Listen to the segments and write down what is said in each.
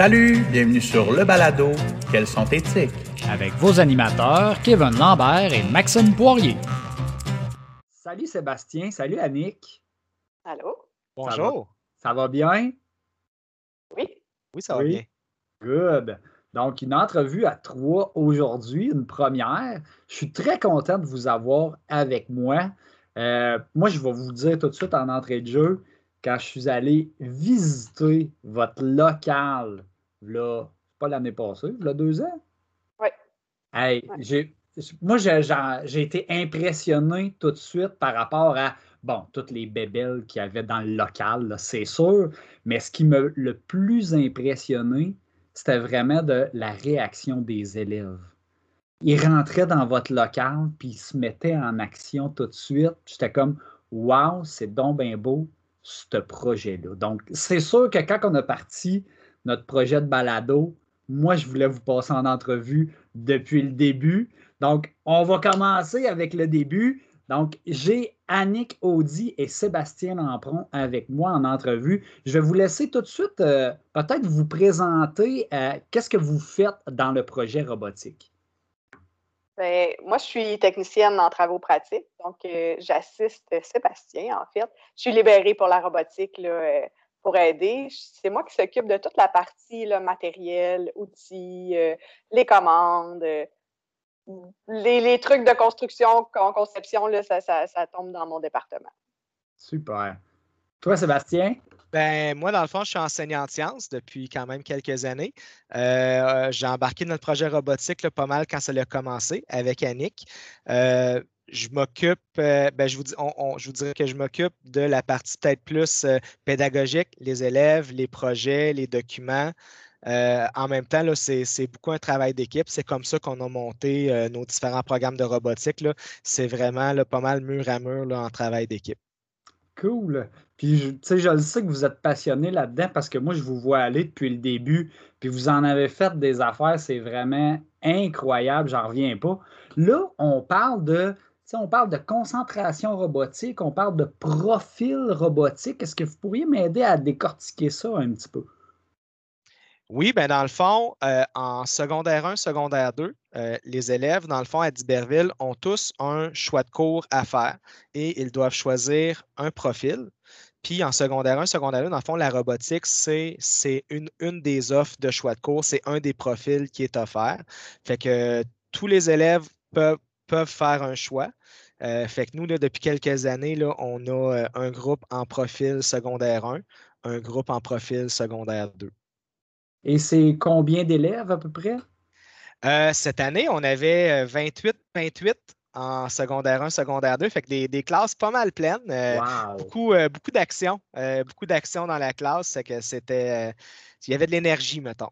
Salut, bienvenue sur Le Balado. Quels sont éthiques? Avec vos animateurs Kevin Lambert et Maxime Poirier. Salut Sébastien, salut Annick. Allô? Bonjour. Ça va bien? Oui. Oui, ça va bien. Good. Donc, une entrevue à trois aujourd'hui, une première. Je suis très content de vous avoir avec moi. Euh, moi, je vais vous dire tout de suite en entrée de jeu, quand je suis allé visiter votre local, là, pas l'année passée, là, deux ans? Oui. Hey, j'ai, moi, j'ai, été impressionné tout de suite par rapport à, bon, toutes les bébelles qu'il y avait dans le local, c'est sûr, mais ce qui m'a le plus impressionné, c'était vraiment de la réaction des élèves. Ils rentraient dans votre local, puis ils se mettaient en action tout de suite. J'étais comme, wow, c'est donc bien beau, ce projet-là. Donc, c'est sûr que quand on a parti notre projet de balado, moi, je voulais vous passer en entrevue depuis le début. Donc, on va commencer avec le début. Donc, j'ai Annick Audi et Sébastien Lampron avec moi en entrevue. Je vais vous laisser tout de suite euh, peut-être vous présenter euh, qu'est-ce que vous faites dans le projet robotique. Bien, moi, je suis technicienne en travaux pratiques, donc euh, j'assiste Sébastien, en fait. Je suis libérée pour la robotique pour aider. C'est moi qui s'occupe de toute la partie là, matériel, outils, les commandes les, trucs de construction, en conception, là, ça, tombe dans mon département. Super. Toi, Sébastien? Ben, moi, dans le fond, je suis enseignant en sciences depuis quand même quelques années. Euh, j'ai embarqué dans le projet robotique pas mal quand ça a commencé avec Annick. Euh, je m'occupe, euh, ben, je, vous je vous dirais que je m'occupe de la partie peut-être plus pédagogique, les élèves, les projets, les documents. Euh, en même temps, c'est beaucoup un travail d'équipe. C'est comme ça qu'on a monté euh, nos différents programmes de robotique. C'est vraiment pas mal mur à mur en travail d'équipe. Cool. Puis, tu sais, je le sais que vous êtes passionné là-dedans parce que moi, je vous vois aller depuis le début. Puis, vous en avez fait des affaires. C'est vraiment incroyable. J'en reviens pas. Là, on parle de on parle de concentration robotique, on parle de profil robotique. Est-ce que vous pourriez m'aider à décortiquer ça un petit peu? Oui, ben dans le fond, euh, en secondaire 1, secondaire 2, euh, les élèves, dans le fond, à Diberville, ont tous un choix de cours à faire et ils doivent choisir un profil. Puis en secondaire 1, secondaire 2, dans le fond, la robotique, c'est une, une des offres de choix de cours, c'est un des profils qui est offert. Fait que tous les élèves peuvent, peuvent faire un choix. Euh, fait que nous, là, depuis quelques années, là, on a un groupe en profil secondaire 1, un groupe en profil secondaire 2. Et c'est combien d'élèves à peu près? Euh, cette année, on avait 28, euh, 28 en secondaire 1, secondaire 2. Fait que des, classes pas mal pleines. Euh, beaucoup, beaucoup d'actions. beaucoup d'actions dans la classe. C'est que c'était. il y avait de l'énergie, mettons.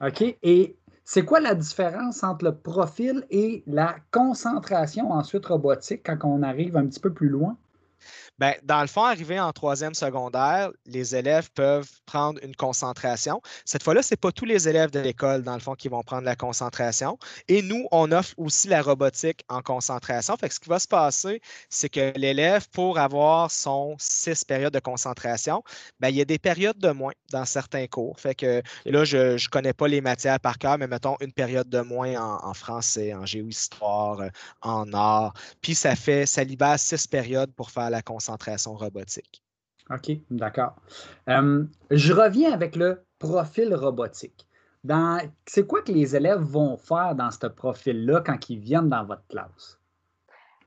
OK. Et c'est quoi la différence entre le profil et la concentration ensuite robotique quand on arrive un petit peu plus loin? Bien, dans le fond, arrivé en troisième secondaire, les élèves peuvent prendre une concentration. Cette fois-là, ce n'est pas tous les élèves de l'école, dans le fond, qui vont prendre la concentration. Et nous, on offre aussi la robotique en concentration. Fait que ce qui va se passer, c'est que l'élève, pour avoir son six périodes de concentration, bien, il y a des périodes de moins dans certains cours. Fait que là, je ne connais pas les matières par cœur, mais mettons une période de moins en, français, en géohistoire, en art. Puis ça fait, ça libère six périodes pour faire la concentration robotique. OK, d'accord. Euh, je reviens avec le profil robotique. C'est quoi que les élèves vont faire dans ce profil-là quand ils viennent dans votre classe?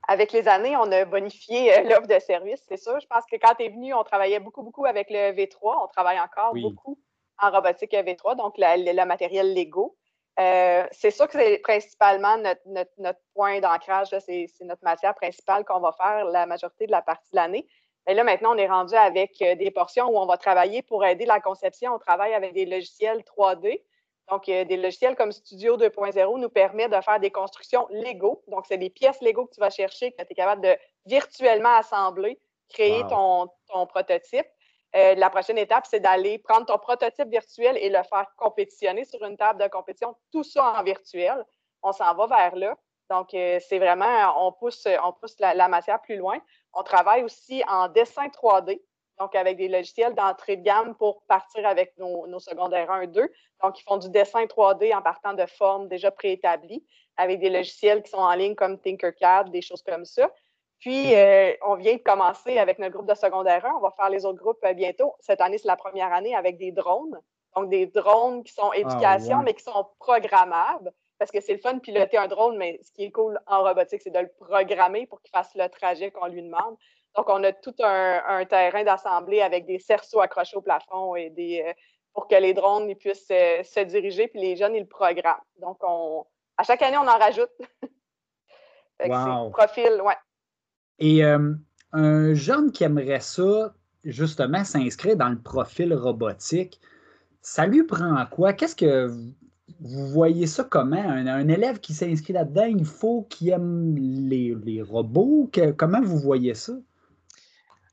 Avec les années, on a bonifié euh, l'offre de service, c'est sûr. Je pense que quand tu es venu, on travaillait beaucoup, beaucoup avec le V3. On travaille encore beaucoup en robotique V3, donc le matériel Lego. Euh, c'est sûr que c'est principalement notre, point d'ancrage, c'est notre matière principale qu'on va faire la majorité de la partie de l'année. Mais là, maintenant, on est rendu avec euh, des portions où on va travailler pour aider la conception. On travaille avec des logiciels 3D. Donc, euh, des logiciels comme Studio 2.0 nous permettent de faire des constructions Lego. Donc, c'est des pièces Lego que tu vas chercher, que tu es capable de virtuellement assembler, créer ton, prototype. Euh, la prochaine étape, c'est d'aller prendre ton prototype virtuel et le faire compétitionner sur une table de compétition, tout ça en virtuel. On s'en va vers là. Donc, euh, c'est vraiment, on pousse, on pousse la, matière plus loin. On travaille aussi en dessin 3D. donc avec des logiciels d'entrée de gamme pour partir avec nos, nos secondaires 1 et 2. Donc, ils font du dessin 3D en partant de formes déjà préétablies, avec des logiciels qui sont en ligne comme Tinkercad, des choses comme ça. Puis, euh, on vient de commencer avec notre groupe de secondaire 1. On va faire les autres groupes euh, bientôt. Cette année, c'est la première année avec des drones. Donc, des drones qui sont ah, éducation, mais qui sont programmables. Parce que c'est le fun de piloter un drone, mais ce qui est cool en robotique, c'est de le programmer pour qu'il fasse le trajet qu'on lui demande. Donc, on a tout un, terrain d'assemblée avec des cerceaux accrochés au plafond et des, euh, pour que les drones ils puissent se diriger, puis les jeunes, ils le programment. Donc, on, à chaque année, on en rajoute. wow. Profil, ouais. Et euh, un jeune qui aimerait ça, justement, s'inscrire dans le profil robotique, ça lui prend quoi? Qu'est-ce que vous voyez ça comment? Un, élève qui s'inscrit là-dedans, il faut qu'il aime les, les robots? comment vous voyez ça?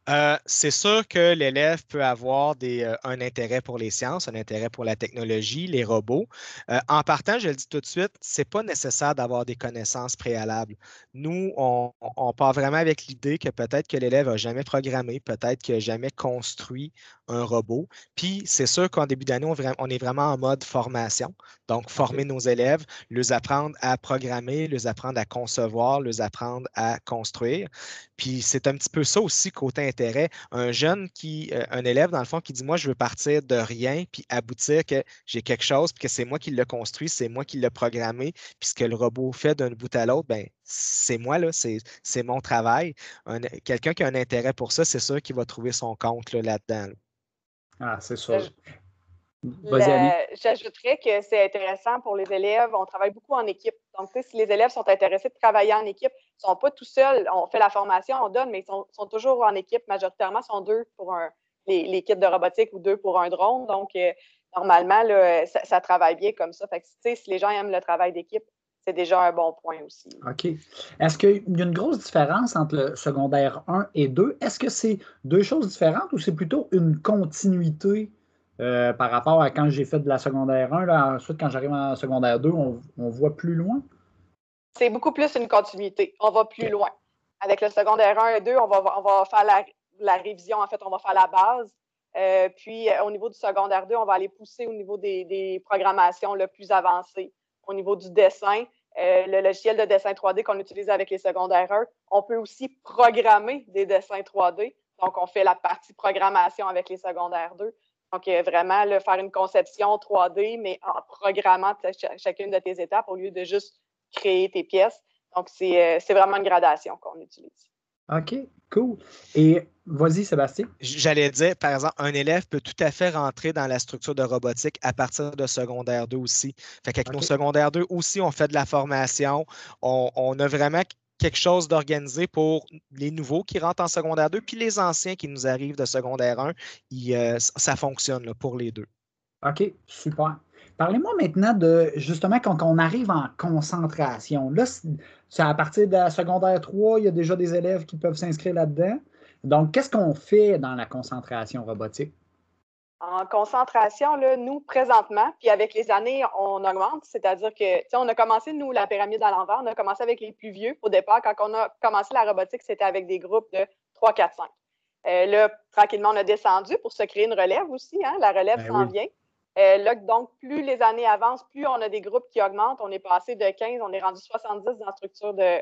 Euh, c'est sûr que l'élève peut avoir euh, un intérêt pour les sciences, un intérêt pour la technologie, les robots. Euh, en partant, je le dis tout de suite, ce n'est pas nécessaire d'avoir des connaissances préalables. Nous, on, part vraiment avec l'idée que peut-être que l'élève n'a jamais programmé, peut-être qu'il n'a jamais construit un robot. Puis, c'est sûr qu'en début d'année, on, est vraiment en mode formation. Donc, former nos élèves, les apprendre à programmer, les apprendre à concevoir, les apprendre à construire. Puis, c'est un petit peu ça aussi côté intérêt. Un jeune qui, euh, un élève, dans le fond, qui dit Moi, je veux partir de rien, puis aboutir que j'ai quelque chose, puis que c'est moi qui l'ai construit, c'est moi qui l'ai programmé, puis ce que le robot fait d'un bout à l'autre, ben c'est moi, là, c'est mon travail. Quelqu'un qui a un intérêt pour ça, c'est sûr qu'il va trouver son compte là-dedans. ah, c'est sûr. J'ajouterais que c'est intéressant pour les élèves. On travaille beaucoup en équipe. Donc, si les élèves sont intéressés de travailler en équipe, ils ne sont pas tout seuls. On fait la formation, on donne, mais ils sont, toujours en équipe. Majoritairement, ils sont deux pour les, kits de robotique ou deux pour un drone. Donc, euh, normalement, ça, travaille bien comme ça. Fait que, si les gens aiment le travail d'équipe, c'est déjà un bon point aussi. OK. Est-ce qu'il y a une grosse différence entre le secondaire 1 et 2? Est-ce que c'est deux choses différentes ou c'est plutôt une continuité? Euh, par rapport à quand j'ai fait de la secondaire 1. Là, ensuite, quand j'arrive en secondaire 2, on, voit plus loin? C'est beaucoup plus une continuité. On va plus loin. Avec le secondaire 1 et 2, on va, on va faire la, révision. En fait, on va faire la base. Euh, puis, euh, au niveau du secondaire 2, on va aller pousser au niveau des, programmations le plus avancées. Au niveau du dessin, le logiciel de dessin 3D qu'on utilise avec les secondaires 1, on peut aussi programmer des dessins 3D. Donc, on fait la partie programmation avec les secondaires 2. Donc, euh, vraiment, faire une conception 3D, mais en programmant chacune de tes étapes au lieu de juste créer tes pièces. Donc, c'est euh, vraiment une gradation qu'on utilise. OK, cool. Et vas-y, Sébastien. J'allais dire, par exemple, un élève peut tout à fait rentrer dans la structure de robotique à partir de secondaire 2 aussi. Fait qu'avec nos secondaires 2 aussi, on fait de la formation. On, on a vraiment quelque chose d'organisé pour les nouveaux qui rentrent en secondaire 2, puis les anciens qui nous arrivent de secondaire 1. Euh, ça fonctionne pour les deux. OK, super. Parlez-moi maintenant de justement quand on arrive en concentration. Là, c'est à partir de la secondaire 3, il y a déjà des élèves qui peuvent s'inscrire là-dedans. Donc, qu'est-ce qu'on fait dans la concentration robotique? En concentration, là, nous, présentement, puis avec les années, on augmente, c'est-à-dire que, on a commencé, nous, la pyramide à l'envers, on a commencé avec les plus vieux au départ. Quand on a commencé la robotique, c'était avec des groupes de 3, 4, 5. là, tranquillement, on a descendu pour se créer une relève aussi. Hein, la relève ben s'en vient. Euh, là, donc, plus les années avancent, plus on a des groupes qui augmentent. On est passé de 15, on est rendu 70 dans la structure de,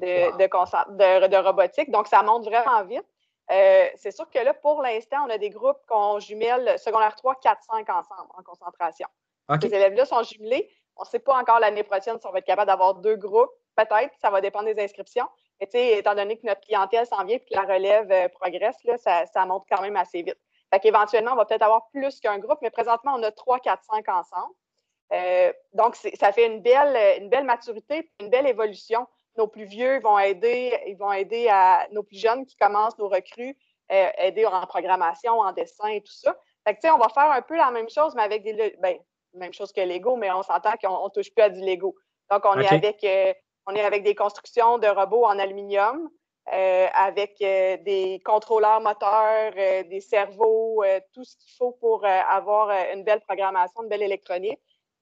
de, de, de robotique. Donc, ça monte vraiment vite. Euh, c'est sûr que là, pour l'instant, on a des groupes qu'on jumelle secondaire 3, 4, 5 ensemble en concentration. Ces élèves-là sont jumelés. On ne sait pas encore l'année prochaine si on va être capable d'avoir deux groupes. Peut-être, ça va dépendre des inscriptions. Mais étant donné que notre clientèle s'en vient et que la relève euh, progresse, là, ça, monte quand même assez vite. Fait qu'éventuellement, on va peut-être avoir plus qu'un groupe, mais présentement, on a 3, 4, 5 ensemble. Euh, donc, ça fait une belle, une belle maturité, une belle évolution nos plus vieux vont aider, ils vont aider à nos plus jeunes qui commencent, nos recrues, euh, aider en programmation, en dessin et tout ça. Fait que, on va faire un peu la même chose, mais avec des. Ben, même chose que Lego, mais on s'entend qu'on ne touche plus à du Lego. Donc, on, est avec, euh, on est avec des constructions de robots en aluminium, euh, avec des contrôleurs moteurs, des cerveaux, tout ce qu'il faut pour avoir une belle programmation, une belle électronique.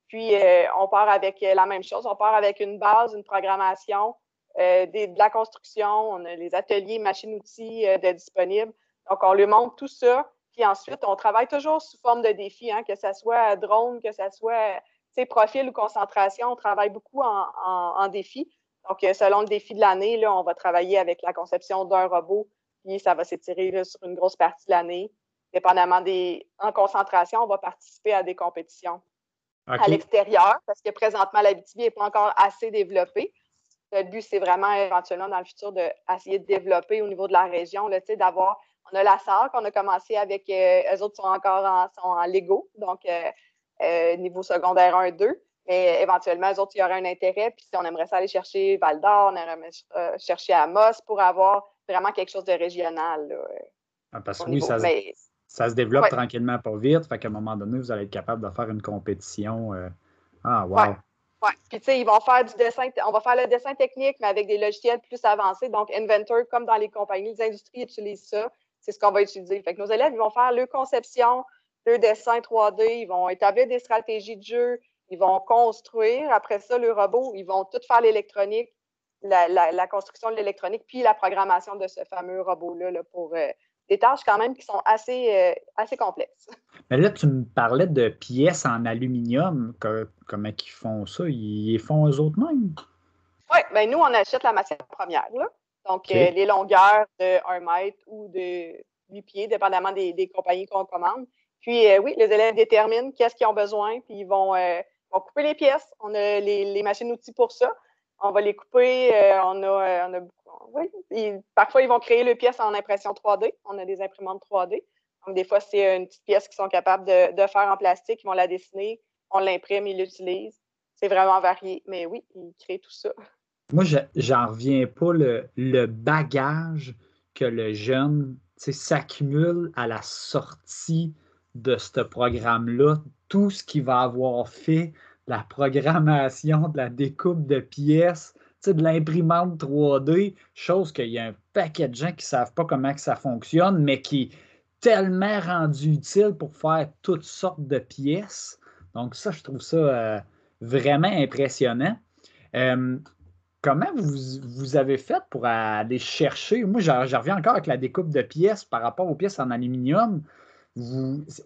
Puis, on part avec la même chose. On part avec une base, une programmation, euh, de la construction. On a les ateliers, machines-outils euh, disponibles. Donc, on lui montre tout ça. Puis ensuite, on travaille toujours sous forme de défi, hein, que ce soit drone, que ce soit profil ou concentration. On travaille beaucoup en, en, défi. Donc, selon le défi de l'année, là, on va travailler avec la conception d'un robot, puis ça va s'étirer sur une grosse partie de l'année. Dépendamment des. En concentration, on va participer à des compétitions à l'extérieur, parce que présentement, la n'est pas encore assez développée. Le but, c'est vraiment éventuellement dans le futur d'essayer de, développer au niveau de la région, d'avoir. On a la SAR qu'on a commencé avec, euh, eux autres sont encore en, sont en Lego, donc euh, euh, niveau secondaire 1 2. Mais éventuellement, eux autres, il y aurait un intérêt. Puis si on aimerait ça aller chercher Val d'Or, on aimerait chercher Amos pour avoir vraiment quelque chose de régional. Ah, parce que oui, ça, ça, se développe tranquillement, pas vite. Fait qu'à un moment donné, vous allez être capable de faire une compétition. Ah, wow! Oui, puis tu sais, ils vont faire du dessin, on va faire le dessin technique, mais avec des logiciels plus avancés. Donc, Inventor, comme dans les compagnies, les industries utilisent ça. C'est ce qu'on va utiliser. Fait que nos élèves, ils vont faire leur conception, leur dessin 3D, ils vont établir des stratégies de jeu, ils vont construire. Après ça, le robot, ils vont tout faire l'électronique, la, construction de l'électronique, puis la programmation de ce fameux robot-là là, pour euh, des tâches quand même qui sont assez, euh, assez complexes. Mais là, tu me parlais de pièces en aluminium. comment ils font ça? Ils font eux autres mêmes? Oui, bien nous, on achète la matière première. Donc, euh, les longueurs de 1 mètre ou de 8 pieds, dépendamment des, compagnies qu'on commande. Puis, euh, oui, les élèves déterminent qu'est-ce qu'ils ont besoin, puis ils vont, vont, couper les pièces. On a les, les machines-outils pour ça. On va les couper. on, a, on a oui. parfois, ils vont créer le pièce en impression 3D. On a des imprimantes 3D. Donc, des fois, c'est une petite pièce qu'ils sont capables de, faire en plastique. Ils vont la dessiner, on l'imprime, ils l'utilisent. C'est vraiment varié. Mais oui, ils créent tout ça. Moi, j'en reviens pas le, le, bagage que le jeune s'accumule à la sortie de ce programme-là. Tout ce qu'il va avoir fait, la programmation, de la découpe de pièces, de l'imprimante 3D, chose qu'il y a un paquet de gens qui ne savent pas comment que ça fonctionne, mais qui est tellement rendu utile pour faire toutes sortes de pièces. Donc, ça, je trouve ça euh, vraiment impressionnant. Euh, comment vous, vous, avez fait pour aller chercher? Moi, je, reviens encore avec la découpe de pièces par rapport aux pièces en aluminium.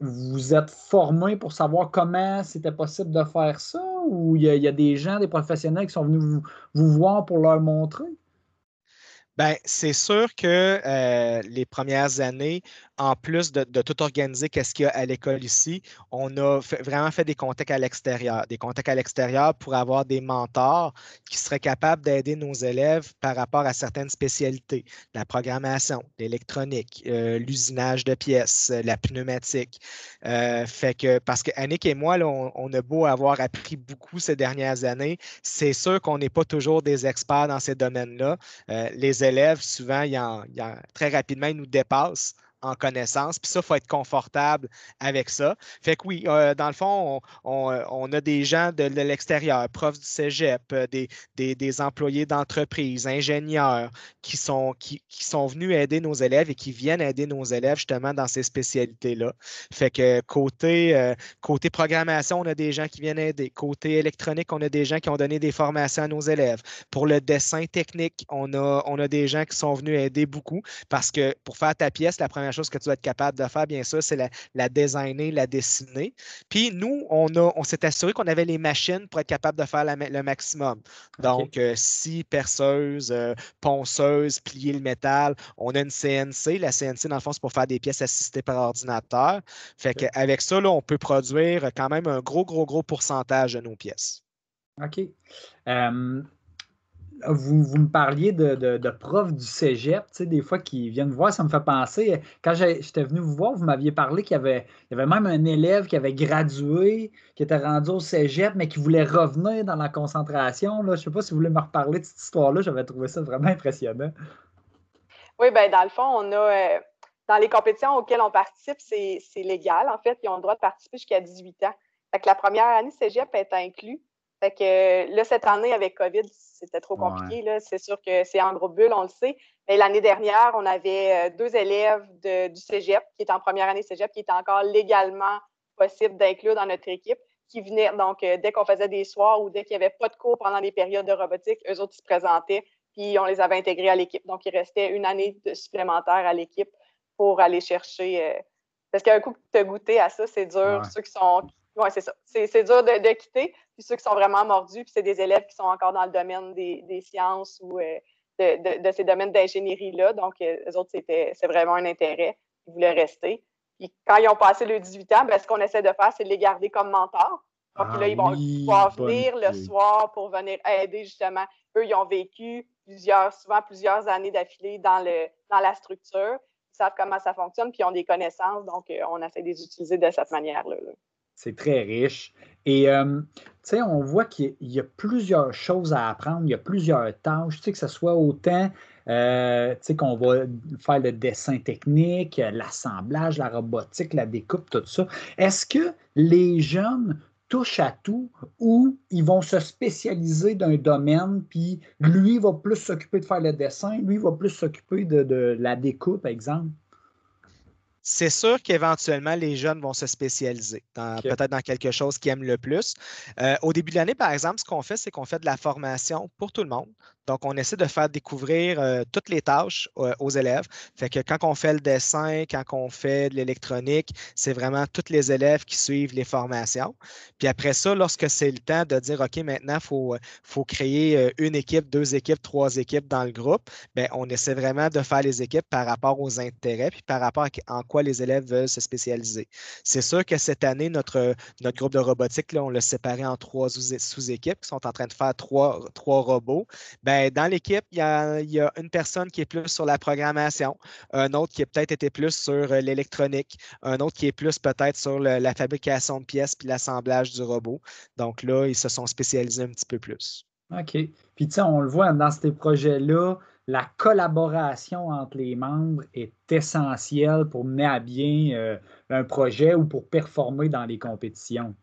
Vous, êtes formé pour savoir comment c'était possible de faire ça? ou il y, a des gens, des professionnels qui sont venus vous voir pour leur montrer? Bien, c'est sûr que euh, les premières années, en plus de, tout organiser, qu'est-ce qu'il y a à l'école ici, on a vraiment fait des contacts à l'extérieur, des contacts à l'extérieur pour avoir des mentors qui seraient capables d'aider nos élèves par rapport à certaines spécialités, la programmation, l'électronique, euh, l'usinage de pièces, la pneumatique. Euh, fait que, parce que Annick et moi, on, a beau avoir appris beaucoup ces dernières années, c'est sûr qu'on n'est pas toujours des experts dans ces domaines-là. les élèves, souvent, très rapidement, ils nous dépassent en connaissance. Puis ça, il faut être confortable avec ça. Fait que oui, euh, dans le fond, on, a des gens de, l'extérieur, profs du cégep, euh, des, des, employés d'entreprise, ingénieurs qui sont, qui, sont venus aider nos élèves et qui viennent aider nos élèves justement dans ces spécialités-là. Fait que côté, euh, côté programmation, on a des gens qui viennent aider. Côté électronique, on a des gens qui ont donné des formations à nos élèves. Pour le dessin technique, on a, on a des gens qui sont venus aider beaucoup parce que pour faire ta pièce, la première chose que tu dois être capable de faire, bien sûr, c'est la, la, designer, la dessiner. Puis nous, on, on s'est assuré qu'on avait les machines pour être capable de faire le maximum. Donc, euh, scie, perceuse, euh, ponceuse, plier le métal. On a une CNC. La CNC, dans le fond, c'est pour faire des pièces assistées par ordinateur. Fait qu'avec ça, là, on peut produire quand même un gros, gros, gros pourcentage de nos pièces. OK. Vous, me parliez de, profs du cégep, des fois qui viennent voir, ça me fait penser. Quand j'étais venu vous voir, vous m'aviez parlé qu'il y avait, même un élève qui avait gradué, qui était rendu au cégep, mais qui voulait revenir dans la concentration. Je ne sais pas si vous voulez me reparler de cette histoire-là, j'avais trouvé ça vraiment impressionnant. Oui, bien, dans le fond, on a. Euh, dans les compétitions auxquelles on participe, c'est légal. En fait, ils ont le droit de participer jusqu'à 18 ans. Fait que la première année cégep est inclus. Fait que là, cette année, avec COVID, c'était trop compliqué. C'est sûr que c'est en groupe bulle, on le sait. Mais l'année dernière, on avait euh, deux élèves du cégep qui étaient en première année cégep, qui étaient encore légalement possible d'inclure dans notre équipe, qui venaient, donc, euh, dès qu'on faisait des soirs ou dès qu'il n'y avait pas de cours pendant les périodes de robotique, eux autres, ils se présentaient, puis on les avait intégrés à l'équipe. Donc, il restait une année supplémentaire à l'équipe pour aller chercher. parce qu'un coup que tu as goûté à ça, c'est dur. Ceux qui sont. Oui, c'est ça. C'est dur de, quitter. Puis ceux qui sont vraiment mordus, puis c'est des élèves qui sont encore dans le domaine des, sciences ou de, ces domaines d'ingénierie-là. Donc, les autres, c'est vraiment un intérêt. Ils voulaient rester. Puis quand ils ont passé le 18 ans, ben, ce qu'on essaie de faire, c'est de les garder comme mentors. Donc là, ils vont ah pouvoir venir le soir pour venir aider justement. Eux, ils ont vécu plusieurs, souvent plusieurs années d'affilée dans, le, dans la structure. Ils savent comment ça fonctionne, puis ils ont des connaissances. Donc, euh, on essaie de les utiliser de cette manière-là. C'est très riche. Et, euh, tu sais, on voit qu'il y, a plusieurs choses à apprendre, il y a plusieurs tâches, tu sais, que ce soit autant euh, tu sais, qu'on va faire le dessin technique, l'assemblage, la robotique, la découpe, tout ça. Est-ce que les jeunes touchent à tout ou ils vont se spécialiser d'un domaine, puis lui va plus s'occuper de faire le dessin, lui va plus s'occuper de, la découpe, par exemple? C'est sûr qu'éventuellement, les jeunes vont se spécialiser peut-être dans quelque chose qu'ils aiment le plus. Euh, au début de l'année, par exemple, ce qu'on fait, c'est qu'on fait de la formation pour tout le monde. Donc, on essaie de faire découvrir euh, toutes les tâches euh, aux élèves. Fait que quand on fait le dessin, quand on fait de l'électronique, c'est vraiment tous les élèves qui suivent les formations. Puis après ça, lorsque c'est le temps de dire, OK, maintenant, il faut, faut, créer une équipe, deux équipes, trois équipes dans le groupe, bien, on essaie vraiment de faire les équipes par rapport aux intérêts, puis par rapport à en quoi les élèves veulent se spécialiser. C'est sûr que cette année, notre, groupe de robotique, là, on l'a séparé en trois sous-équipes qui sont en train de faire trois, robots. Bien, dans l'équipe, il y, a, une personne qui est plus sur la programmation, un autre qui a peut-être été plus sur euh, l'électronique, un autre qui est plus peut-être sur la fabrication de pièces puis l'assemblage du robot. Donc là, ils se sont spécialisés un petit peu plus. OK. Puis tu sais, on le voit dans ces projets-là, la collaboration entre les membres est essentielle pour mener à bien euh, un projet ou pour performer dans les compétitions.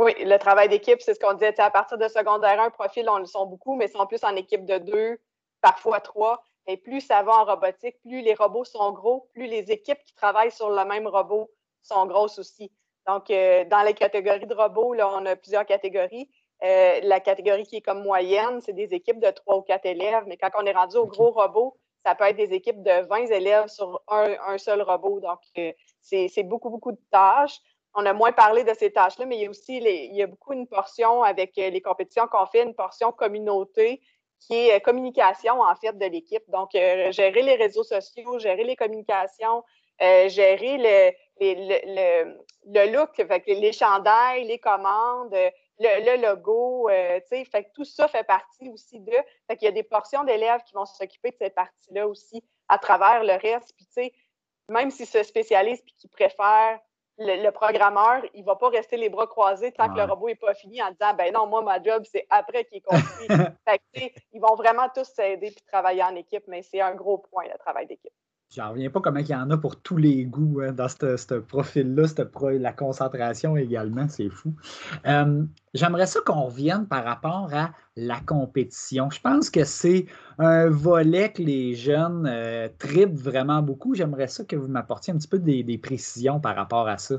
Oui, le travail d'équipe, c'est ce qu'on disait. À partir de secondaire 1, profil, on le sont beaucoup, mais sont plus en équipe de deux, parfois trois. Et plus ça va en robotique, plus les robots sont gros, plus les équipes qui travaillent sur le même robot sont grosses aussi. Donc, euh, dans les catégories de robots, là, on a plusieurs catégories. Euh, la catégorie qui est comme moyenne, c'est des équipes de trois ou quatre élèves. Mais quand on est rendu au gros robot, ça peut être des équipes de 20 élèves sur un, seul robot. Donc, euh, c'est beaucoup, beaucoup de tâches. On a moins parlé de ces tâches-là, mais il y a aussi il y a beaucoup une portion avec euh, les compétitions qu'on fait, une portion communauté qui est communication, en fait, de l'équipe. Donc, gérer les réseaux sociaux, gérer les communications, gérer le, le, le, look, fait les chandails, les commandes, le, logo, euh, tu sais, fait que tout ça fait partie aussi de. Fait qu'il y a des portions d'élèves qui vont s'occuper de cette partie-là aussi à travers le reste. Puis, tu sais, même s'ils se spécialisent puis qu'ils préfèrent le, programmeur, il ne va pas rester les bras croisés tant que le robot n'est pas fini en disant ben non, moi, ma job, c'est après qu'il est construit. fait que, ils vont vraiment tous s'aider puis travailler en équipe, mais c'est un gros point, le travail d'équipe. J'en reviens pas comment il y en a pour tous les goûts hein, dans ce profil-là, la concentration également, c'est fou. Euh, j'aimerais ça qu'on revienne par rapport à la compétition. Je pense que c'est un volet que les jeunes euh, tripent vraiment beaucoup. J'aimerais ça que vous m'apportiez un petit peu des précisions par rapport à ça.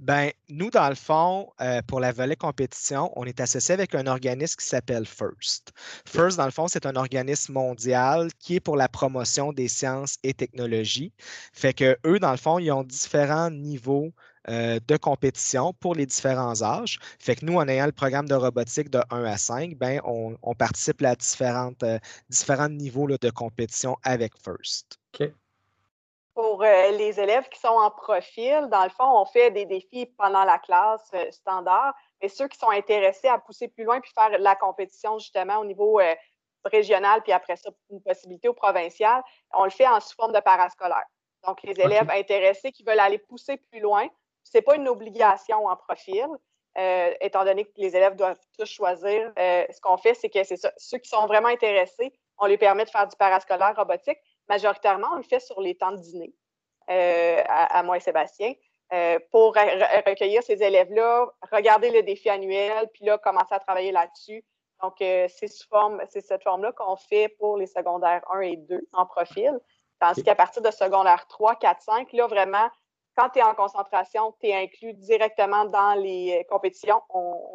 Ben, nous, dans le fond, euh, pour la volée compétition, on est associé avec un organisme qui s'appelle FIRST. FIRST, dans le fond, c'est un organisme mondial qui est pour la promotion des sciences et technologies. Fait que eux, dans le fond, ils ont différents niveaux euh, de compétition pour les différents âges. Fait que nous, en ayant le programme de robotique de 1 à 5, ben, on, participe à différentes, euh, différents niveaux de compétition avec FIRST. OK pour euh, les élèves qui sont en profil, dans le fond, on fait des défis pendant la classe euh, standard, mais ceux qui sont intéressés à pousser plus loin puis faire la compétition justement au niveau euh, régional, puis après ça, une possibilité au provincial, on le fait en sous forme de parascolaire. Donc, les élèves intéressés qui veulent aller pousser plus loin, ce n'est pas une obligation en profil, étant donné que les élèves doivent tous choisir. ce qu'on fait, c'est que c'est ça. Ceux qui sont vraiment intéressés, on les permet de faire du parascolaire robotique, majoritairement, on le fait sur les temps de dîner, euh, à, moi et Sébastien, euh, pour recueillir ces élèves-là, regarder le défi annuel, puis là, commencer à travailler là-dessus. Donc, euh, c'est cette forme-là qu'on fait pour les secondaires 1 et 2 en profil. Tandis qu'à partir de secondaire 3, 4, 5, là, vraiment, quand tu es en concentration, tu es inclus directement dans les compétitions. On,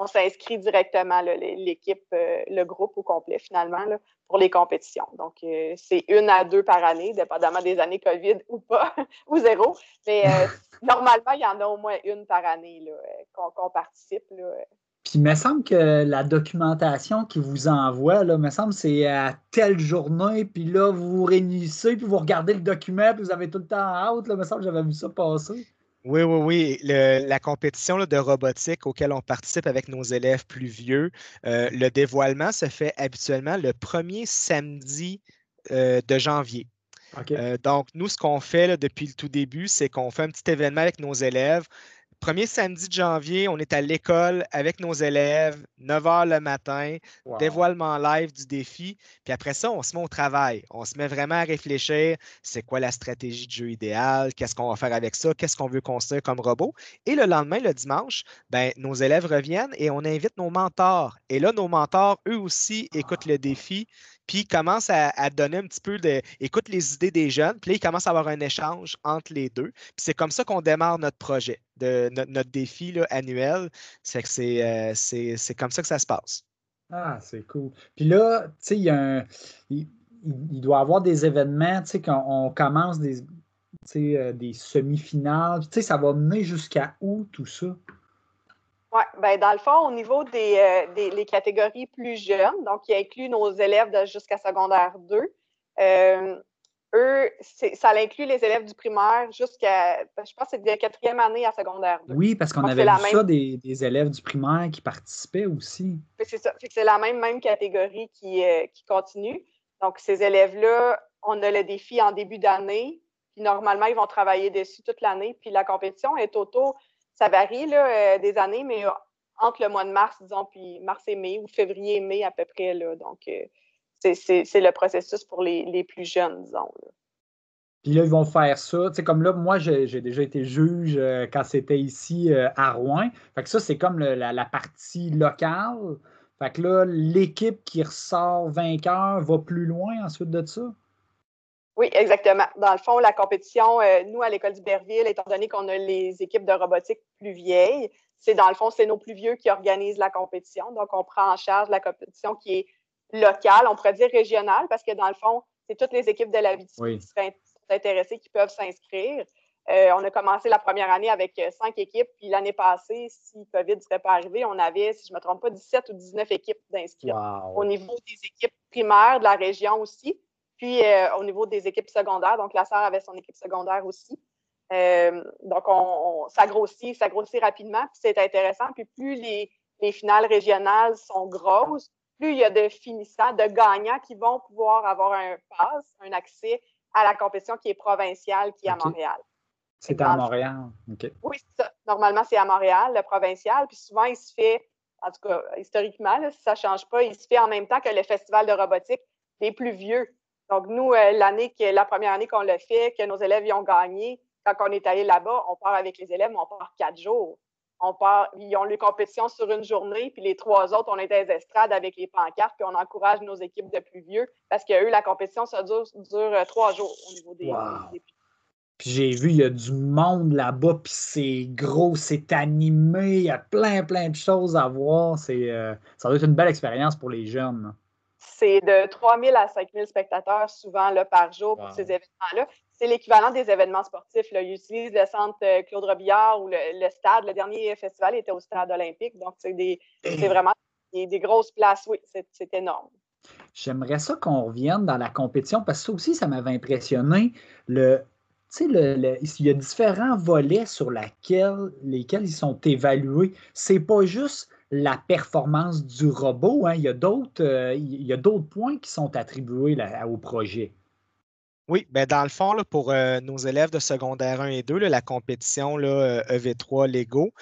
on s'inscrit directement, l'équipe, euh, le groupe au complet, finalement, pour les compétitions. Donc, euh, c'est une à deux par année, dépendamment des années COVID ou pas, ou zéro. Mais euh, normalement, il y en a au moins une par année qu'on participe. Puis il me semble que la documentation qu'ils vous envoie, là, me semble c'est à telle journée, puis là, vous vous réunissez, puis vous regardez le document, puis vous avez tout le temps out. Là, me semble que j'avais vu ça passer. Oui, oui, oui. la compétition de robotique auquel on participe avec nos élèves plus vieux, euh, le dévoilement se fait habituellement le premier samedi euh, de janvier. Euh, donc, nous, ce qu'on fait depuis le tout début, c'est qu'on fait un petit événement avec nos élèves Premier samedi de janvier, on est à l'école avec nos élèves, 9 h le matin, dévoilement live du défi. Puis après ça, on se met au travail. On se met vraiment à réfléchir c'est quoi la stratégie de jeu idéale, qu'est-ce qu'on va faire avec ça, qu'est-ce qu'on veut construire comme robot? Et le lendemain, le dimanche, ben, nos élèves reviennent et on invite nos mentors. Et là, nos mentors, eux aussi, écoutent le défi, puis commence à, donner un petit peu de. écoute les idées des jeunes, puis là, il commence à avoir un échange entre les deux. Puis c'est comme ça qu'on démarre notre projet, de, notre, défi annuel. C'est euh, c'est, c'est, comme ça que ça se passe. Ah, c'est cool. Puis là, tu sais, il y a un. Il, doit y avoir des événements, tu sais, quand on commence des, euh, des semi-finales. Tu sais, ça va mener jusqu'à où tout ça? Oui, ben dans le fond, au niveau des, euh, les catégories plus jeunes, donc qui inclut nos élèves jusqu'à secondaire 2, euh, eux, ça inclut les élèves du primaire jusqu'à, ben, je pense que c'est de la quatrième année à secondaire 2. Oui, parce qu'on avait vu ça des, élèves du primaire qui participaient aussi. C'est ça, c'est la même, même catégorie qui, euh, qui continue. Donc, ces élèves-là, on a le défi en début d'année, puis normalement, ils vont travailler dessus toute l'année, puis la compétition est autour ça varie là, euh, des années, mais euh, entre le mois de mars, disons, puis mars et mai, ou février et mai à peu près. Là, donc, euh, c'est le processus pour les, plus jeunes, disons. Puis là, ils vont faire ça. Tu sais, comme là, moi, j'ai déjà été juge quand c'était ici à Rouen. Fait que ça, c'est comme la, la, partie locale. Fait que là, l'équipe qui ressort vainqueur va plus loin ensuite de ça? Oui, exactement. Dans le fond, la compétition, euh, nous, à l'École d'Iberville, étant donné qu'on a les équipes de robotique plus vieilles, c'est dans le fond, c'est nos plus vieux qui organisent la compétition. Donc, on prend en charge la compétition qui est locale, on pourrait dire régionale, parce que dans le fond, c'est toutes les équipes de la vie qui seraient intéressées qui peuvent s'inscrire. Euh, on a commencé la première année avec euh, cinq équipes, puis l'année passée, si COVID ne serait pas arrivé, on avait, si je ne me trompe pas, 17 ou 19 équipes d'inscrits. Au niveau des équipes primaires de la région aussi, puis euh, au niveau des équipes secondaires, donc la sœur avait son équipe secondaire aussi. Euh, donc on, ça grossit, ça grossit rapidement, puis c'est intéressant. Puis plus les, finales régionales sont grosses, plus il y a de finissants, de gagnants qui vont pouvoir avoir un pass, un accès à la compétition qui est provinciale, qui est à Montréal. C'est à Montréal. Oui, c'est ça. Normalement, c'est à Montréal, le provincial. Puis souvent, il se fait, en tout cas, historiquement, si ça ne change pas, il se fait en même temps que le festival de robotique les plus vieux. Donc, nous, euh, l'année la première année qu'on l'a fait, que nos élèves y ont gagné, quand on est allé là-bas, on part avec les élèves, mais on part quatre jours. On part, ils ont les compétitions sur une journée, puis les trois autres, on est des estrades avec les pancartes, puis on encourage nos équipes de plus vieux parce que eux, la compétition, ça dure, euh, trois jours au niveau des, Puis j'ai vu, il y a du monde là-bas, puis c'est gros, c'est animé, il y a plein, plein de choses à voir. C'est, euh, ça doit être une belle expérience pour les jeunes c'est de 3 000 à 5 000 spectateurs souvent là, par jour pour ces événements-là. C'est l'équivalent des événements sportifs. Là. Ils utilisent le centre euh, Claude Robillard ou le, stade. Le dernier festival était au stade olympique. Donc, c'est vraiment des, grosses places. Oui, c'est énorme. J'aimerais ça qu'on revienne dans la compétition parce que ça aussi, ça m'avait impressionné. Le, le, il y a différents volets sur lesquels ils sont évalués. C'est pas juste la performance du robot. Hein. Il y a d'autres euh, points qui sont attribués au projet. Oui, ben dans le fond, pour euh, nos élèves de secondaire 1 et 2, la compétition EV3 e Lego,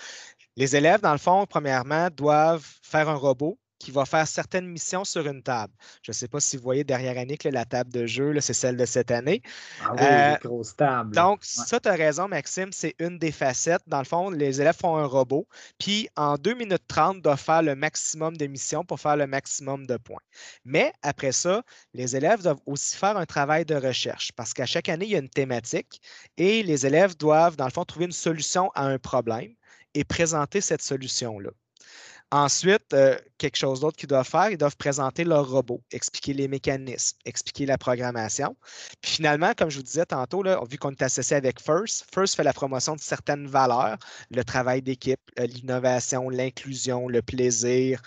les élèves, dans le fond, premièrement, doivent faire un robot qui va faire certaines missions sur une table. Je ne sais pas si vous voyez derrière Annick, la table de jeu, c'est celle de cette année. Ah oui, euh, grosse table. Donc, ça, tu as raison, Maxime, c'est une des facettes. Dans le fond, les élèves font un robot, puis en 2 minutes 30, doivent faire le maximum de missions pour faire le maximum de points. Mais après ça, les élèves doivent aussi faire un travail de recherche parce qu'à chaque année, il y a une thématique et les élèves doivent, dans le fond, trouver une solution à un problème et présenter cette solution-là. Ensuite, euh, quelque chose d'autre qu'ils doivent faire, ils doivent présenter leur robot, expliquer les mécanismes, expliquer la programmation. Puis finalement, comme je vous disais tantôt, vu qu'on est associé avec First, First fait la promotion de certaines valeurs, le travail d'équipe, euh, l'innovation, l'inclusion, le plaisir.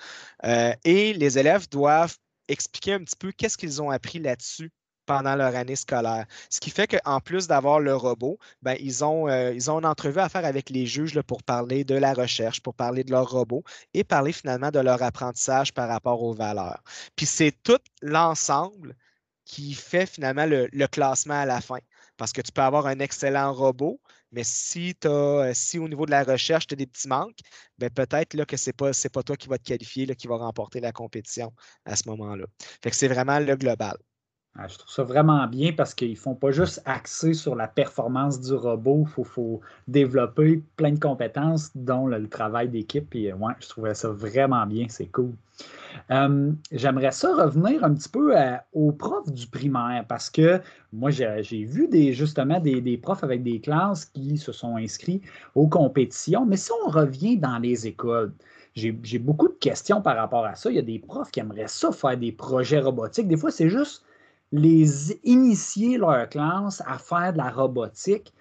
Euh, et les élèves doivent expliquer un petit peu qu'est-ce qu'ils ont appris là-dessus pendant leur année scolaire. Ce qui fait qu'en plus d'avoir le robot, ben, ils, ont, euh, ils ont une entrevue à faire avec les juges là, pour parler de la recherche, pour parler de leur robot et parler finalement de leur apprentissage par rapport aux valeurs. Puis c'est tout l'ensemble qui fait finalement le, classement à la fin. Parce que tu peux avoir un excellent robot, mais si, as, si au niveau de la recherche, tu as des petits manques, ben peut-être que ce n'est pas, pas toi qui va te qualifier, là, qui va remporter la compétition à ce moment-là. C'est vraiment le global. Ah, je trouve ça vraiment bien parce qu'ils ne font pas juste axer sur la performance du robot. Il faut, développer plein de compétences, dont le, travail d'équipe. Ouais, je trouvais ça vraiment bien. C'est cool. Euh, j'aimerais ça revenir un petit peu aux profs du primaire parce que moi, j'ai vu justement des, des, profs avec des classes qui se sont inscrits aux compétitions. Mais si on revient dans les écoles, j'ai beaucoup de questions par rapport à ça. Il y a des profs qui aimeraient ça faire des projets robotiques. Des fois, c'est juste les initier leur classe à faire de la robotique.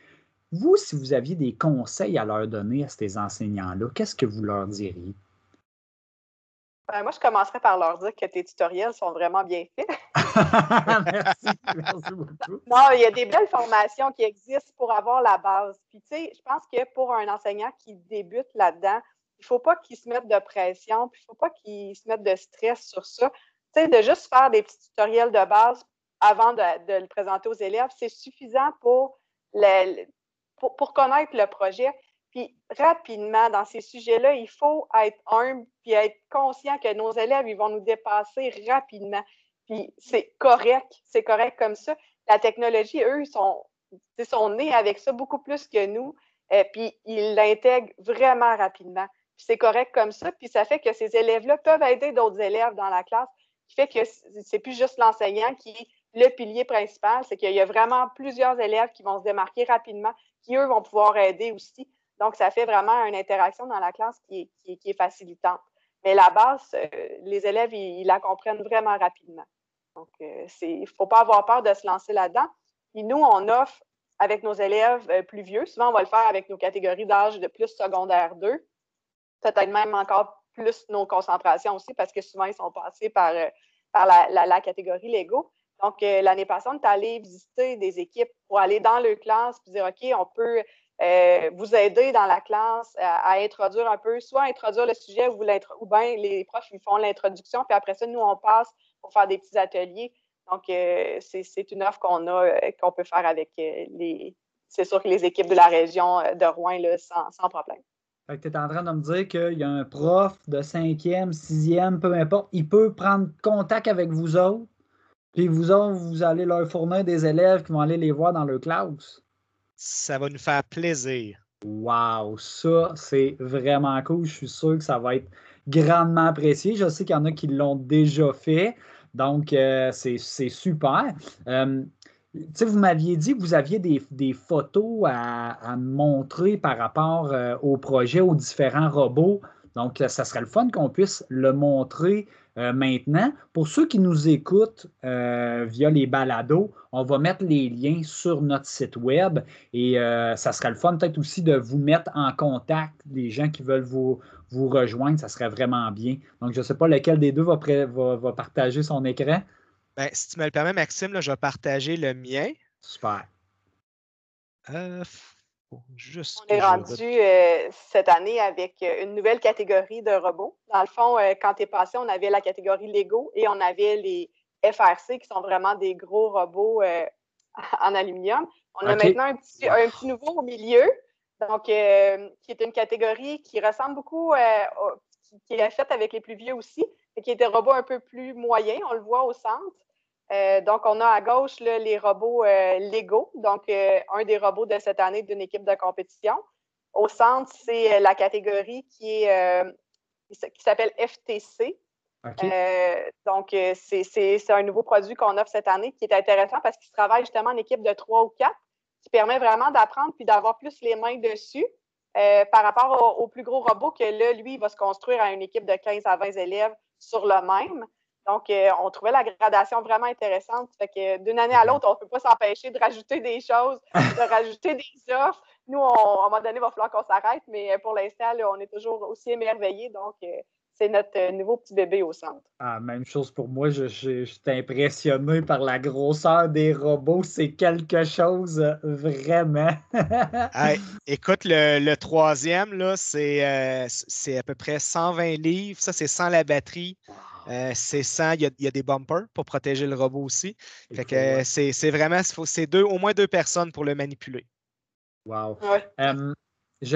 Vous, si vous aviez des conseils à leur donner à ces enseignants-là, qu'est-ce que vous leur diriez? Ben, moi, je commencerais par leur dire que tes tutoriels sont vraiment bien faits. merci, merci beaucoup. Non, il y a des belles formations qui existent pour avoir la base. Puis, tu sais, je pense que pour un enseignant qui débute là-dedans, il ne faut pas qu'il se mette de pression, puis il ne faut pas qu'il se mette de stress sur ça. Tu sais, de juste faire des petits tutoriels de base avant de, le présenter aux élèves, c'est suffisant pour, pour, connaître le projet. Puis rapidement, dans ces sujets-là, il faut être humble puis être conscient que nos élèves, ils vont nous dépasser rapidement. Puis c'est correct, c'est correct comme ça. La technologie, eux, ils sont, sont nés avec ça beaucoup plus que nous. euh, puis ils l'intègrent vraiment rapidement. Puis c'est correct comme ça. Puis ça fait que ces élèves-là peuvent aider d'autres élèves dans la classe, qui fait que c'est plus juste l'enseignant qui le pilier principal, c'est qu'il y a vraiment plusieurs élèves qui vont se démarquer rapidement, qui, eux, vont pouvoir aider aussi. Donc, ça fait vraiment une interaction dans la classe qui est, facilitante. Mais la base, euh, les élèves, ils, la comprennent vraiment rapidement. Donc, euh, il ne faut pas avoir peur de se lancer là-dedans. Et nous, on offre avec nos élèves euh, plus vieux, souvent on va le faire avec nos catégories d'âge de plus secondaire 2, peut-être même encore plus nos concentrations aussi, parce que souvent ils sont passés par, la catégorie Lego. Donc, euh, l'année passée, on est allé visiter des équipes pour aller dans leur classe et dire, OK, on peut euh, vous aider dans la classe à, introduire un peu, soit introduire le sujet ou, bien les profs ils font l'introduction, puis après ça, nous, on passe pour faire des petits ateliers. Donc, euh, c'est une offre qu'on a, qu'on peut faire avec les, c'est sûr que les équipes de la région de Rouen, là, sans, sans problème. tu es en train de me dire qu'il y a un prof de cinquième, sixième, peu importe, il peut prendre contact avec vous autres? Puis vous autres, vous allez leur fournir des élèves qui vont aller les voir dans leur classe. Ça va nous faire plaisir. Wow, ça, c'est vraiment cool. Je suis sûr que ça va être grandement apprécié. Je sais qu'il y en a qui l'ont déjà fait. Donc, euh, c'est super. Euh, vous m'aviez dit que vous aviez des, photos à, montrer par rapport euh, au projet, aux différents robots. Donc, ça serait le fun qu'on puisse le montrer euh, maintenant. Pour ceux qui nous écoutent euh, via les balados, on va mettre les liens sur notre site web et euh, ça serait le fun peut-être aussi de vous mettre en contact les gens qui veulent vous, vous rejoindre. Ça serait vraiment bien. Donc, je ne sais pas lequel des deux va, va, partager son écran. Ben, si tu me le permets, Maxime, je vais partager le mien. Super. On est rendu euh, cette année avec euh, une nouvelle catégorie de robots. Dans le fond, euh, quand tu es passé, on avait la catégorie Lego et on avait les FRC qui sont vraiment des gros robots en aluminium. On a maintenant un petit, un petit, nouveau au milieu, donc qui est une catégorie qui ressemble beaucoup, qui est faite avec les plus vieux aussi, et qui est des robots un peu plus moyens. On le voit au centre. Euh, donc, on a à gauche les robots euh, Lego, donc euh, un des robots de cette année d'une équipe de compétition. Au centre, c'est la catégorie qui est qui s'appelle FTC. donc, c'est un nouveau produit qu'on offre cette année qui est intéressant parce qu'il se travaille justement en équipe de trois ou quatre, qui permet vraiment d'apprendre puis d'avoir plus les mains dessus. par rapport au, plus gros robot que là, lui, il va se construire à une équipe de 15 à 20 élèves sur le même. Donc, on trouvait la gradation vraiment intéressante. Fait que d'une année à l'autre, on ne peut pas s'empêcher de rajouter des choses, de rajouter des offres. Nous, à un moment donné, il va falloir qu'on s'arrête, mais pour l'instant, on est toujours aussi émerveillés. Donc, c'est notre euh, nouveau petit bébé au centre. Ah, même chose pour moi. Je, suis impressionné par la grosseur des robots. C'est quelque chose euh, vraiment. écoute, le, troisième, là, euh, c'est, à peu près 120 livres. Ça, c'est sans la batterie. c'est sans, il y, a, des bumpers pour protéger le robot aussi. Fait que c'est, vraiment, c'est deux, au moins deux personnes pour le manipuler. Wow. tu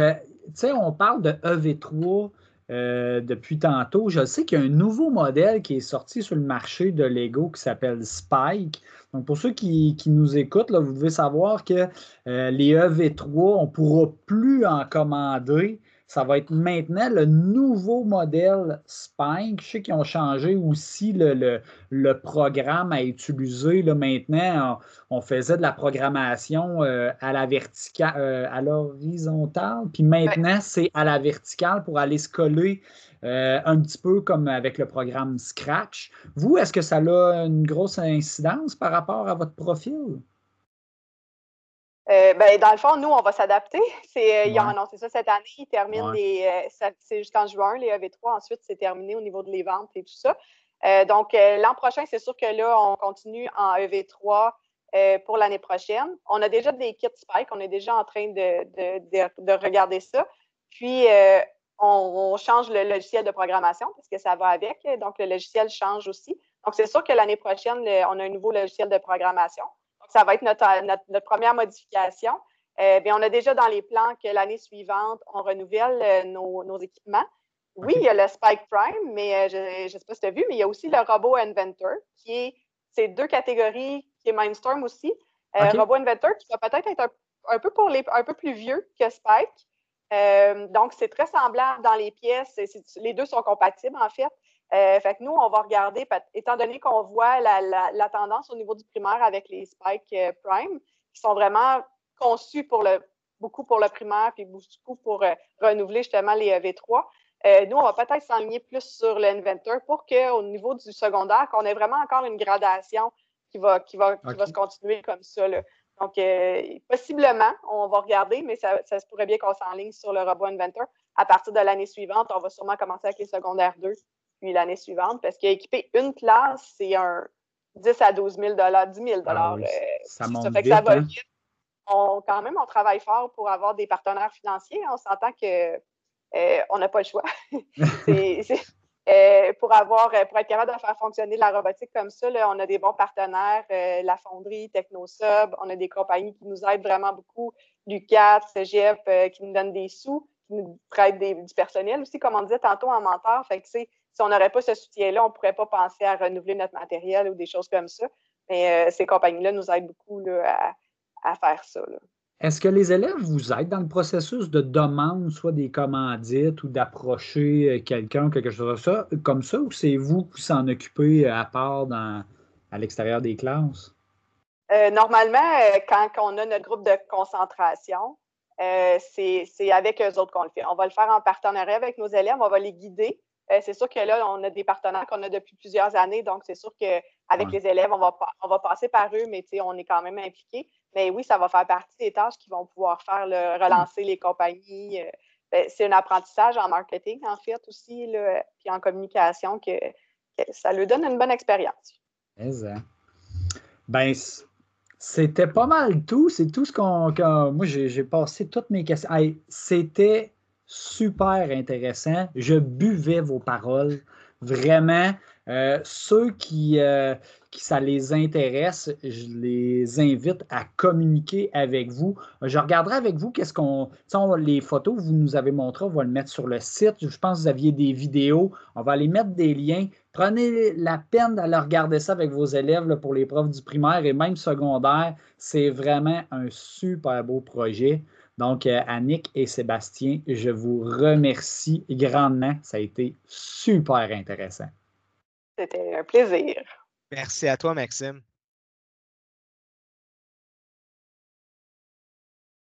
sais, on parle de EV3. Euh, depuis tantôt. Je sais qu'il y a un nouveau modèle qui est sorti sur le marché de Lego qui s'appelle Spike. Donc, pour ceux qui, nous écoutent, là, vous devez savoir que euh, les EV3, on ne pourra plus en commander ça va être maintenant le nouveau modèle Spike. Je sais qu'ils ont changé aussi le, programme à utiliser. Là, maintenant, on, faisait de la programmation euh, à la verticale, euh, à l'horizontale, puis maintenant, c'est à la verticale pour aller se coller euh, un petit peu comme avec le programme Scratch. Vous, est-ce que ça a une grosse incidence par rapport à votre profil? Euh, ben, dans le fond, nous, on va s'adapter. C'est, euh, Ils ont annoncé ça cette année. Ils terminent les. Euh, c'est jusqu'en juin, les EV3. Ensuite, c'est terminé au niveau de les ventes et tout ça. donc, l'an prochain, c'est sûr que là, on continue en EV3 pour l'année prochaine. On a déjà des kits Spike. On est déjà en train de, de, de, regarder ça. Puis, on, change le logiciel de programmation parce que ça va avec. Donc, le logiciel change aussi. Donc, c'est sûr que l'année prochaine, on a un nouveau logiciel de programmation ça va être notre, première modification. Euh, on a déjà dans les plans que l'année suivante, on renouvelle euh, nos, équipements. Oui, il y a le Spike Prime, mais euh, je ne sais pas si tu as vu, mais il y a aussi le Robot Inventor, qui est ces deux catégories, qui est Mindstorm aussi. Robot Inventor, qui va peut-être être, un, peu pour les un peu plus vieux que Spike. donc, c'est très semblable dans les pièces. les deux sont compatibles, en fait. Euh, fait que nous, on va regarder, étant donné qu'on voit la, tendance au niveau du primaire avec les Spike euh, Prime, qui sont vraiment conçus pour le, beaucoup pour le primaire, puis beaucoup pour euh, renouveler justement les V3. nous, on va peut-être s'enligner plus sur l'Inventor pour qu'au niveau du secondaire, qu'on ait vraiment encore une gradation qui va, qui va, va se continuer comme ça. Donc, possiblement, on va regarder, mais ça, ça se pourrait bien qu'on s'enligne sur le robot Inventor. À partir de l'année suivante, on va sûrement commencer avec les secondaires 2 l'année suivante, parce qu'équiper une classe, c'est un 10 à 12 000 10 000 ah Ça monte vite, ça va hein? vite. On, quand même, on travaille fort pour avoir des partenaires financiers. On s'entend que euh, on n'a pas le choix. Euh, pour, avoir, euh, pour être capable de faire fonctionner la robotique comme ça, on a des bons partenaires, la fonderie, TechnoSub, on a des compagnies qui nous aident vraiment beaucoup, Lucat, Cégep, qui nous donnent des sous, qui nous prêtent du personnel aussi, comme on disait tantôt en mentor. Fait que, si on n'aurait pas ce soutien-là, on ne pourrait pas penser à renouveler notre matériel ou des choses comme ça. Mais euh, ces compagnies-là nous aident beaucoup à, faire ça. Est-ce que les élèves vous aident dans le processus de demande, soit des commandites ou d'approcher euh, quelqu'un, quelque chose ça, comme ça, ou c'est vous qui s'en occupez à part à l'extérieur des classes? Euh, normalement, quand on a notre groupe de concentration, c'est avec eux autres qu'on le fait. On va le faire en partenariat avec nos élèves, on va les guider euh, c'est sûr que là, on a des partenaires qu'on a depuis plusieurs années, donc c'est sûr qu'avec les élèves, on va, on va passer par eux, mais on est quand même impliqués. Mais oui, ça va faire partie des tâches qui vont pouvoir faire le, relancer les compagnies. Euh, ben, c'est un apprentissage en marketing, en fait, aussi, là, puis en communication, que, ça lui donne une bonne expérience. Ben, c'était pas mal tout. C'est tout ce qu'on. moi, j'ai passé toutes mes questions. c'était super intéressant. Je buvais vos paroles. Vraiment, euh, ceux qui, euh, qui ça les intéresse, je les invite à communiquer avec vous. Je regarderai avec vous qu'est-ce qu'on. Les photos que vous nous avez montrées, on va le mettre sur le site. Je pense que vous aviez des vidéos. On va aller mettre des liens. Prenez la peine d'aller regarder ça avec vos élèves pour les profs du primaire et même secondaire. C'est vraiment un super beau projet. Donc, euh, Annick et Sébastien, je vous remercie grandement. Ça a été super intéressant. C'était un plaisir. Merci à toi, Maxime.